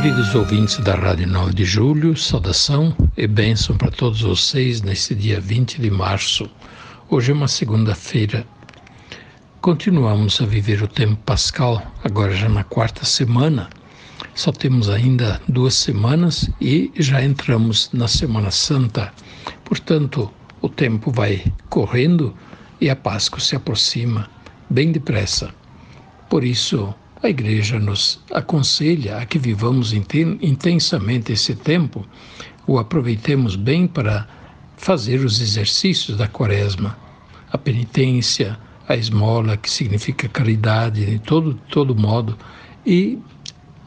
Queridos ouvintes da Rádio 9 de Julho, saudação e bênção para todos vocês neste dia 20 de março. Hoje é uma segunda-feira. Continuamos a viver o tempo pascal, agora já na quarta semana. Só temos ainda duas semanas e já entramos na Semana Santa. Portanto, o tempo vai correndo e a Páscoa se aproxima bem depressa. Por isso, a Igreja nos aconselha a que vivamos intensamente esse tempo, o aproveitemos bem para fazer os exercícios da Quaresma, a penitência, a esmola, que significa caridade de todo, todo modo, e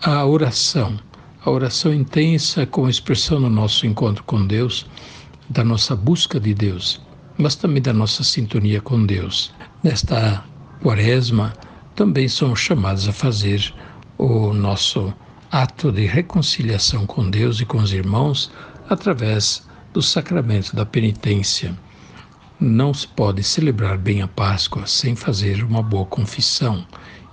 a oração, a oração intensa como expressão do nosso encontro com Deus, da nossa busca de Deus, mas também da nossa sintonia com Deus. Nesta Quaresma, também somos chamados a fazer o nosso ato de reconciliação com Deus e com os irmãos através do sacramento da penitência. Não se pode celebrar bem a Páscoa sem fazer uma boa confissão.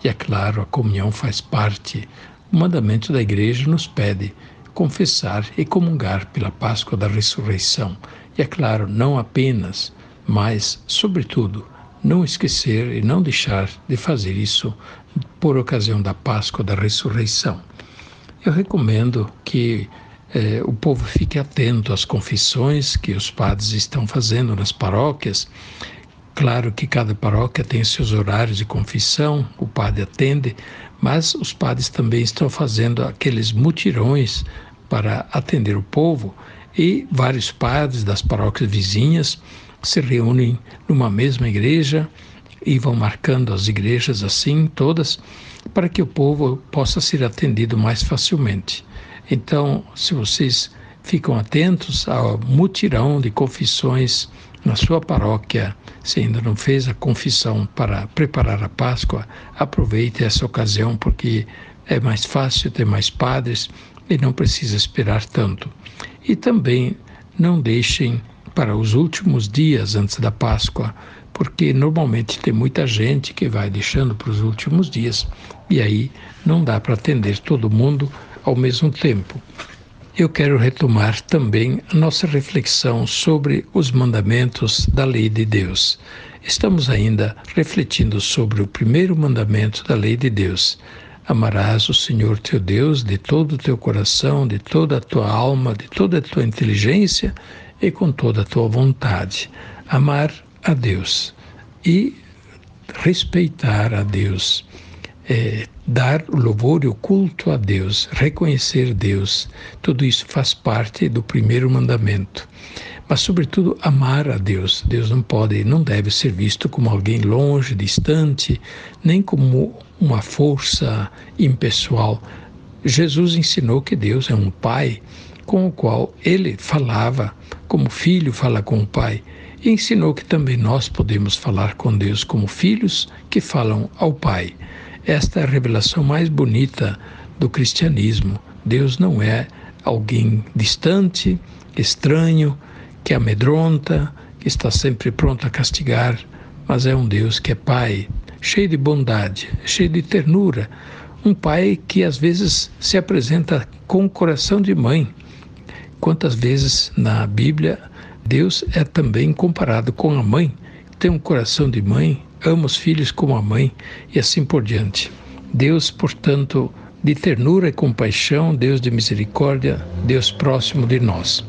E é claro, a comunhão faz parte. O mandamento da Igreja nos pede confessar e comungar pela Páscoa da ressurreição. E é claro, não apenas, mas, sobretudo, não esquecer e não deixar de fazer isso por ocasião da Páscoa da ressurreição. Eu recomendo que eh, o povo fique atento às confissões que os padres estão fazendo nas paróquias. Claro que cada paróquia tem seus horários de confissão, o padre atende, mas os padres também estão fazendo aqueles mutirões para atender o povo e vários padres das paróquias vizinhas se reúnem numa mesma igreja e vão marcando as igrejas assim, todas, para que o povo possa ser atendido mais facilmente. Então, se vocês ficam atentos ao mutirão de confissões na sua paróquia, se ainda não fez a confissão para preparar a Páscoa, aproveite essa ocasião porque é mais fácil ter mais padres e não precisa esperar tanto. E também não deixem para os últimos dias antes da Páscoa, porque normalmente tem muita gente que vai deixando para os últimos dias e aí não dá para atender todo mundo ao mesmo tempo. Eu quero retomar também a nossa reflexão sobre os mandamentos da lei de Deus. Estamos ainda refletindo sobre o primeiro mandamento da lei de Deus. Amarás o Senhor teu Deus de todo o teu coração, de toda a tua alma, de toda a tua inteligência e com toda a tua vontade. Amar a Deus e respeitar a Deus, é, dar louvor e o culto a Deus, reconhecer Deus, tudo isso faz parte do primeiro mandamento. Mas, sobretudo, amar a Deus. Deus não pode, não deve ser visto como alguém longe, distante, nem como uma força impessoal. Jesus ensinou que Deus é um Pai com o qual ele falava, como filho fala com o Pai, e ensinou que também nós podemos falar com Deus como filhos que falam ao Pai. Esta é a revelação mais bonita do cristianismo. Deus não é alguém distante, estranho, que amedronta, que está sempre pronto a castigar, mas é um Deus que é Pai, cheio de bondade, cheio de ternura, um Pai que às vezes se apresenta com o coração de mãe, Quantas vezes na Bíblia Deus é também comparado com a mãe, tem um coração de mãe, ama os filhos como a mãe e assim por diante. Deus, portanto, de ternura e compaixão, Deus de misericórdia, Deus próximo de nós.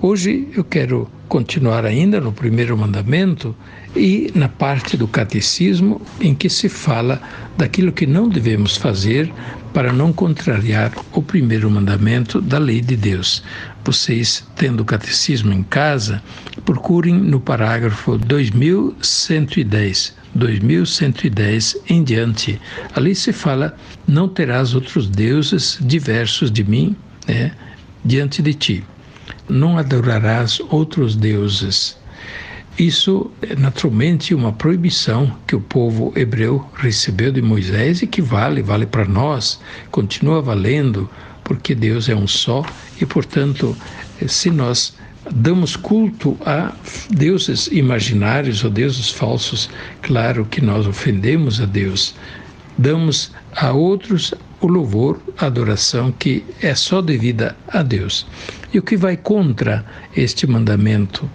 Hoje eu quero continuar ainda no primeiro mandamento e na parte do catecismo em que se fala daquilo que não devemos fazer para não contrariar o primeiro mandamento da lei de Deus. Vocês, tendo o catecismo em casa, procurem no parágrafo 2110, 2110 em diante. Ali se fala: não terás outros deuses diversos de mim né, diante de ti. Não adorarás outros deuses. Isso é naturalmente uma proibição que o povo hebreu recebeu de Moisés e que vale, vale para nós, continua valendo, porque Deus é um só e, portanto, se nós damos culto a deuses imaginários ou deuses falsos, claro que nós ofendemos a Deus. Damos a outros o louvor, a adoração que é só devida a Deus. E o que vai contra este mandamento?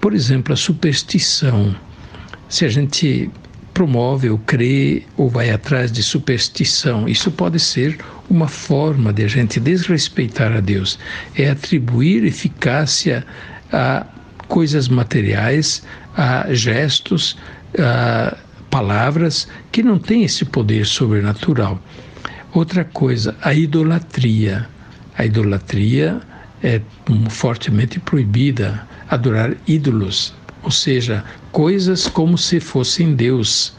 Por exemplo, a superstição. Se a gente promove ou crê ou vai atrás de superstição, isso pode ser uma forma de a gente desrespeitar a Deus. É atribuir eficácia a coisas materiais, a gestos, a palavras que não têm esse poder sobrenatural. Outra coisa, a idolatria. A idolatria é fortemente proibida adorar ídolos, ou seja, coisas como se fossem Deus.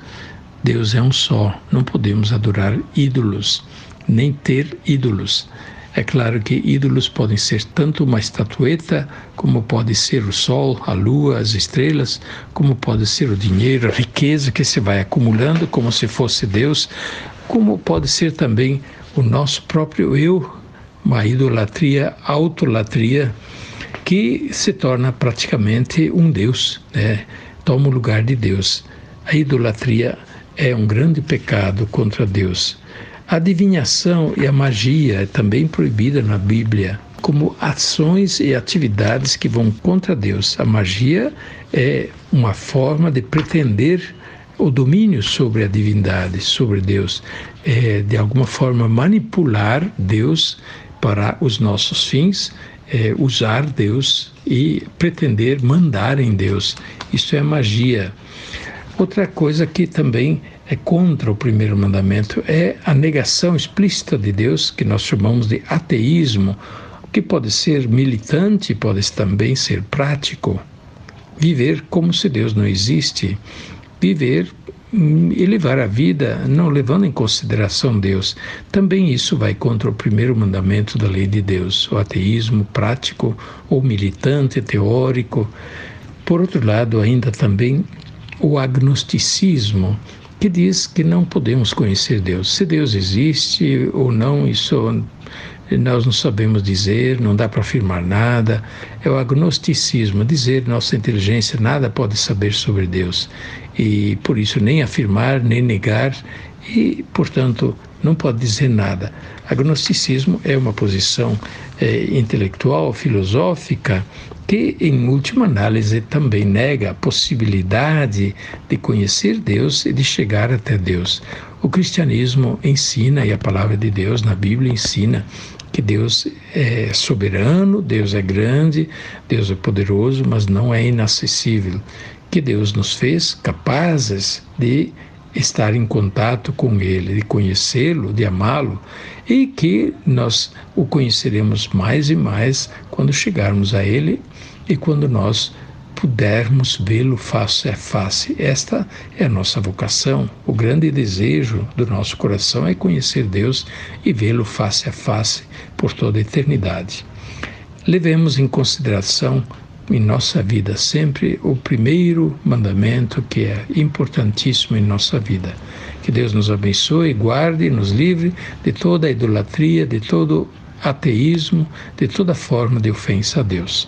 Deus é um só, não podemos adorar ídolos, nem ter ídolos. É claro que ídolos podem ser tanto uma estatueta, como pode ser o sol, a lua, as estrelas, como pode ser o dinheiro, a riqueza que se vai acumulando como se fosse Deus, como pode ser também o nosso próprio eu, uma idolatria, autolatria, que se torna praticamente um Deus, né? toma o lugar de Deus. A idolatria é um grande pecado contra Deus. A adivinhação e a magia é também proibida na Bíblia como ações e atividades que vão contra Deus. A magia é uma forma de pretender o domínio sobre a divindade, sobre Deus, é, de alguma forma manipular Deus para os nossos fins, é, usar Deus e pretender mandar em Deus. Isso é magia. Outra coisa que também é contra o primeiro mandamento é a negação explícita de Deus, que nós chamamos de ateísmo, que pode ser militante, pode também ser prático. Viver como se Deus não existe, viver e levar a vida não levando em consideração Deus. Também isso vai contra o primeiro mandamento da lei de Deus, o ateísmo prático ou militante, teórico. Por outro lado, ainda também o agnosticismo, que diz que não podemos conhecer Deus. Se Deus existe ou não, isso nós não sabemos dizer, não dá para afirmar nada. É o agnosticismo, dizer nossa inteligência nada pode saber sobre Deus e por isso nem afirmar nem negar e, portanto, não pode dizer nada. Agnosticismo é uma posição é, intelectual, filosófica, que, em última análise, também nega a possibilidade de conhecer Deus e de chegar até Deus. O cristianismo ensina, e a palavra de Deus na Bíblia ensina, que Deus é soberano, Deus é grande, Deus é poderoso, mas não é inacessível. Que Deus nos fez capazes de estar em contato com Ele, de conhecê-lo, de amá-lo, e que nós o conheceremos mais e mais quando chegarmos a Ele e quando nós pudermos vê-lo face a face. Esta é a nossa vocação. O grande desejo do nosso coração é conhecer Deus e vê-lo face a face por toda a eternidade. Levemos em consideração em nossa vida sempre o primeiro mandamento que é importantíssimo em nossa vida. Que Deus nos abençoe, guarde, nos livre de toda a idolatria, de todo ateísmo, de toda forma de ofensa a Deus.